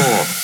four.